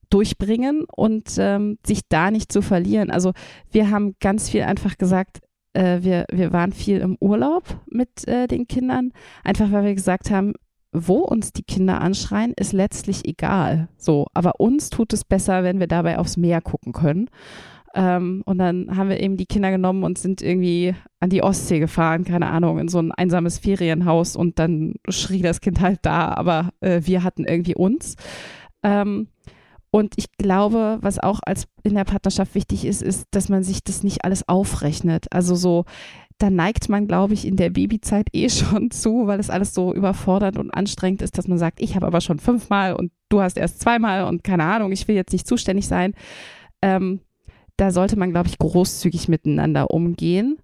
durchbringen und ähm, sich da nicht zu verlieren. Also wir haben ganz viel einfach gesagt, äh, wir, wir waren viel im Urlaub mit äh, den Kindern, einfach weil wir gesagt haben, wo uns die Kinder anschreien, ist letztlich egal. So, aber uns tut es besser, wenn wir dabei aufs Meer gucken können. Ähm, und dann haben wir eben die Kinder genommen und sind irgendwie an die Ostsee gefahren, keine Ahnung, in so ein einsames Ferienhaus und dann schrie das Kind halt da, aber äh, wir hatten irgendwie uns. Ähm, und ich glaube, was auch als in der Partnerschaft wichtig ist, ist, dass man sich das nicht alles aufrechnet. Also so, da neigt man, glaube ich, in der Babyzeit eh schon zu, weil es alles so überfordernd und anstrengend ist, dass man sagt, ich habe aber schon fünfmal und du hast erst zweimal und keine Ahnung, ich will jetzt nicht zuständig sein. Ähm, da sollte man, glaube ich, großzügig miteinander umgehen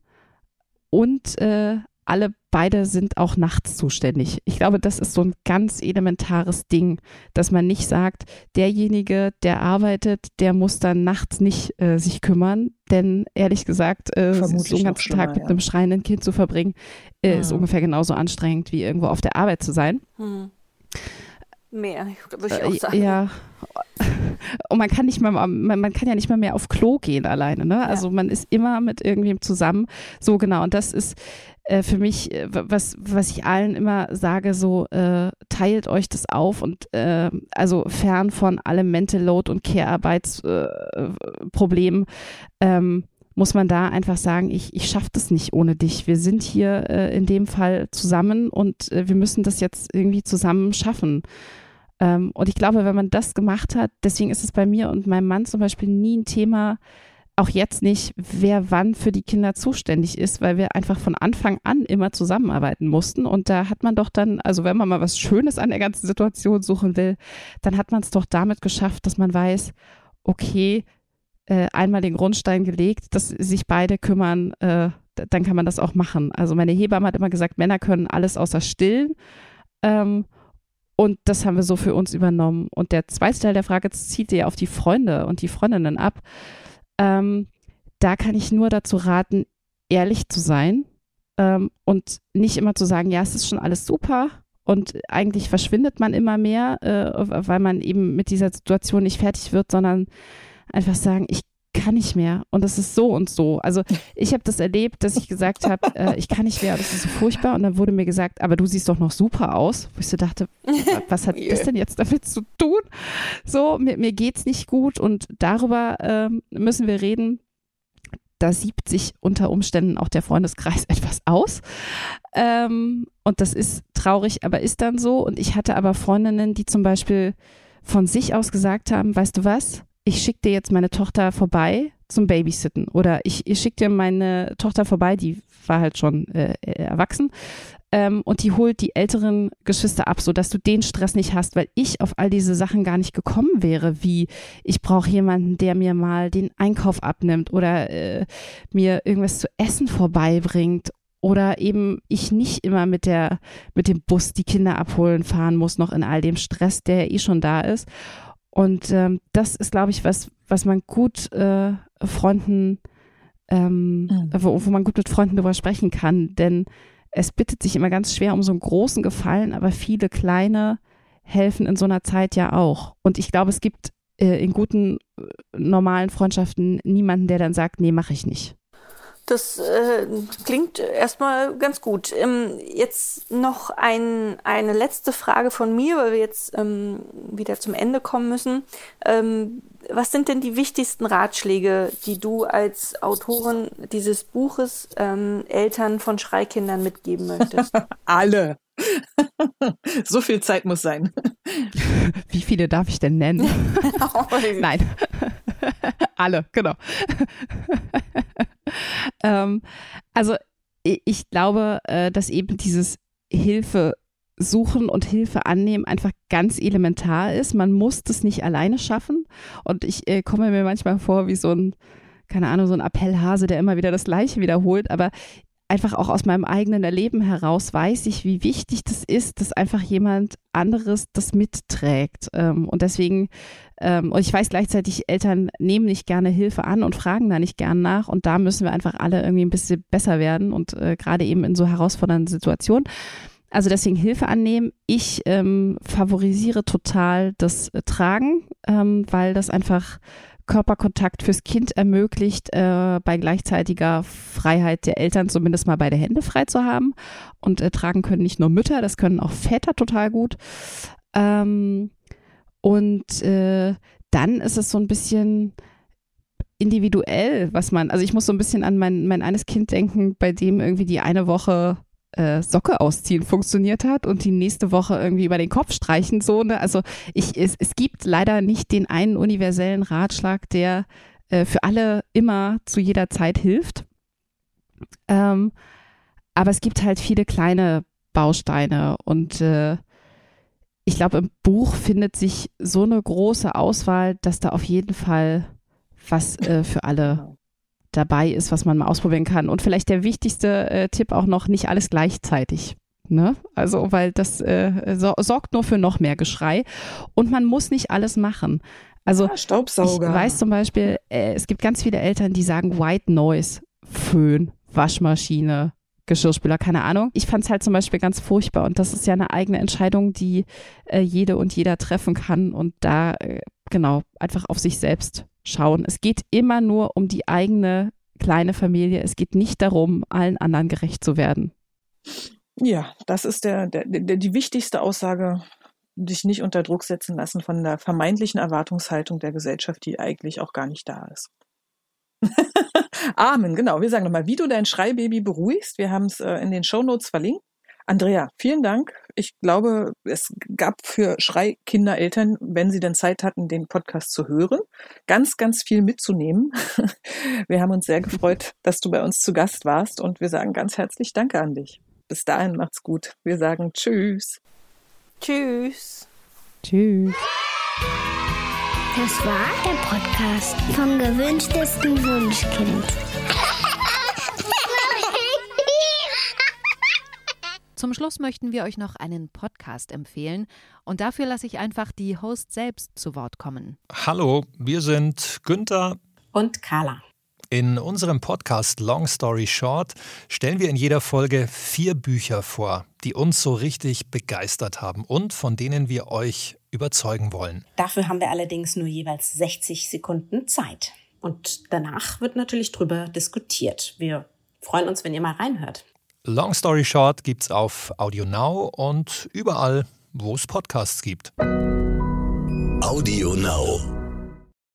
und äh, alle beide sind auch nachts zuständig. Ich glaube, das ist so ein ganz elementares Ding, dass man nicht sagt, derjenige, der arbeitet, der muss dann nachts nicht äh, sich kümmern, denn ehrlich gesagt, äh, so einen ganzen Tag mit ja. einem schreienden Kind zu verbringen, äh, mhm. ist ungefähr genauso anstrengend wie irgendwo auf der Arbeit zu sein. Mhm. Mehr, würde ich auch äh, sagen. Ja. Und man kann nicht mal, man, man kann ja nicht mal mehr auf Klo gehen alleine, ne? Also ja. man ist immer mit irgendwem zusammen. So genau. Und das ist äh, für mich, äh, was, was ich allen immer sage, so äh, teilt euch das auf und äh, also fern von allem Mental Load und Care-Arbeitsproblemen. Äh, ähm, muss man da einfach sagen, ich, ich schaffe das nicht ohne dich. Wir sind hier äh, in dem Fall zusammen und äh, wir müssen das jetzt irgendwie zusammen schaffen. Ähm, und ich glaube, wenn man das gemacht hat, deswegen ist es bei mir und meinem Mann zum Beispiel nie ein Thema, auch jetzt nicht, wer wann für die Kinder zuständig ist, weil wir einfach von Anfang an immer zusammenarbeiten mussten. Und da hat man doch dann, also wenn man mal was Schönes an der ganzen Situation suchen will, dann hat man es doch damit geschafft, dass man weiß, okay, äh, einmal den Grundstein gelegt, dass sich beide kümmern, äh, dann kann man das auch machen. Also meine Hebamme hat immer gesagt, Männer können alles außer stillen. Ähm, und das haben wir so für uns übernommen. Und der zweite Teil der Frage zieht ja auf die Freunde und die Freundinnen ab. Ähm, da kann ich nur dazu raten, ehrlich zu sein ähm, und nicht immer zu sagen, ja, es ist schon alles super und eigentlich verschwindet man immer mehr, äh, weil man eben mit dieser Situation nicht fertig wird, sondern einfach sagen, ich kann nicht mehr und das ist so und so. Also ich habe das erlebt, dass ich gesagt habe, äh, ich kann nicht mehr, das ist so furchtbar und dann wurde mir gesagt, aber du siehst doch noch super aus, wo ich so dachte, was hat das denn jetzt damit zu tun? So, mir, mir geht's nicht gut und darüber ähm, müssen wir reden. Da siebt sich unter Umständen auch der Freundeskreis etwas aus. Ähm, und das ist traurig, aber ist dann so. Und ich hatte aber Freundinnen, die zum Beispiel von sich aus gesagt haben, weißt du was, ich schicke dir jetzt meine Tochter vorbei zum Babysitten. Oder ich, ich schicke dir meine Tochter vorbei, die war halt schon äh, erwachsen ähm, und die holt die älteren Geschwister ab, sodass du den Stress nicht hast, weil ich auf all diese Sachen gar nicht gekommen wäre, wie ich brauche jemanden, der mir mal den Einkauf abnimmt oder äh, mir irgendwas zu essen vorbeibringt oder eben ich nicht immer mit der mit dem Bus die Kinder abholen fahren muss noch in all dem Stress, der eh schon da ist und ähm, das ist, glaube ich, was, was man gut äh, Freunden, ähm, mhm. wo, wo man gut mit Freunden darüber sprechen kann. Denn es bittet sich immer ganz schwer um so einen großen Gefallen, aber viele kleine helfen in so einer Zeit ja auch. Und ich glaube, es gibt äh, in guten, äh, normalen Freundschaften niemanden, der dann sagt, nee, mache ich nicht. Das äh, klingt erstmal ganz gut. Ähm, jetzt noch ein, eine letzte Frage von mir, weil wir jetzt ähm, wieder zum Ende kommen müssen. Ähm, was sind denn die wichtigsten Ratschläge, die du als Autorin dieses Buches ähm, Eltern von Schreikindern mitgeben möchtest? Alle. so viel Zeit muss sein. Wie viele darf ich denn nennen? Nein. Alle, genau. ähm, also ich glaube, äh, dass eben dieses Hilfe suchen und Hilfe annehmen einfach ganz elementar ist. Man muss das nicht alleine schaffen. Und ich äh, komme mir manchmal vor wie so ein, keine Ahnung, so ein Appellhase, der immer wieder das Gleiche wiederholt. Aber einfach auch aus meinem eigenen Erleben heraus weiß ich, wie wichtig das ist, dass einfach jemand anderes das mitträgt. Ähm, und deswegen, ähm, und ich weiß gleichzeitig, Eltern nehmen nicht gerne Hilfe an und fragen da nicht gern nach. Und da müssen wir einfach alle irgendwie ein bisschen besser werden und äh, gerade eben in so herausfordernden Situationen. Also deswegen Hilfe annehmen. Ich ähm, favorisiere total das Tragen, ähm, weil das einfach Körperkontakt fürs Kind ermöglicht, äh, bei gleichzeitiger Freiheit der Eltern zumindest mal beide Hände frei zu haben. Und äh, tragen können nicht nur Mütter, das können auch Väter total gut. Ähm, und äh, dann ist es so ein bisschen, individuell, was man, also ich muss so ein bisschen an mein, mein eines Kind denken, bei dem irgendwie die eine Woche äh, Socke ausziehen funktioniert hat und die nächste Woche irgendwie über den Kopf streichen so. Ne? Also ich, es, es gibt leider nicht den einen universellen Ratschlag, der äh, für alle immer zu jeder Zeit hilft. Ähm, aber es gibt halt viele kleine Bausteine und äh, ich glaube, im Buch findet sich so eine große Auswahl, dass da auf jeden Fall was äh, für alle. Dabei ist, was man mal ausprobieren kann. Und vielleicht der wichtigste äh, Tipp auch noch, nicht alles gleichzeitig. Ne? Also, weil das äh, so, sorgt nur für noch mehr Geschrei. Und man muss nicht alles machen. Also, ja, Staubsauger. ich weiß zum Beispiel, äh, es gibt ganz viele Eltern, die sagen White Noise, Föhn, Waschmaschine, Geschirrspüler, keine Ahnung. Ich fand es halt zum Beispiel ganz furchtbar und das ist ja eine eigene Entscheidung, die äh, jede und jeder treffen kann und da äh, genau einfach auf sich selbst schauen. Es geht immer nur um die eigene kleine Familie. Es geht nicht darum, allen anderen gerecht zu werden. Ja, das ist der, der, der die wichtigste Aussage, dich nicht unter Druck setzen lassen von der vermeintlichen Erwartungshaltung der Gesellschaft, die eigentlich auch gar nicht da ist. Amen, genau. Wir sagen nochmal, wie du dein Schreibaby beruhigst. Wir haben es äh, in den Shownotes verlinkt. Andrea, vielen Dank. Ich glaube, es gab für Schreikindereltern, wenn sie denn Zeit hatten, den Podcast zu hören, ganz, ganz viel mitzunehmen. Wir haben uns sehr gefreut, dass du bei uns zu Gast warst und wir sagen ganz herzlich Danke an dich. Bis dahin macht's gut. Wir sagen Tschüss. Tschüss. Tschüss. Das war der Podcast vom gewünschtesten Wunschkind. Zum Schluss möchten wir euch noch einen Podcast empfehlen und dafür lasse ich einfach die Host selbst zu Wort kommen. Hallo, wir sind Günther und Carla. In unserem Podcast Long Story Short stellen wir in jeder Folge vier Bücher vor, die uns so richtig begeistert haben und von denen wir euch überzeugen wollen. Dafür haben wir allerdings nur jeweils 60 Sekunden Zeit. Und danach wird natürlich drüber diskutiert. Wir freuen uns, wenn ihr mal reinhört. Long Story Short gibt's auf Audio Now und überall, wo es Podcasts gibt. Audio Now.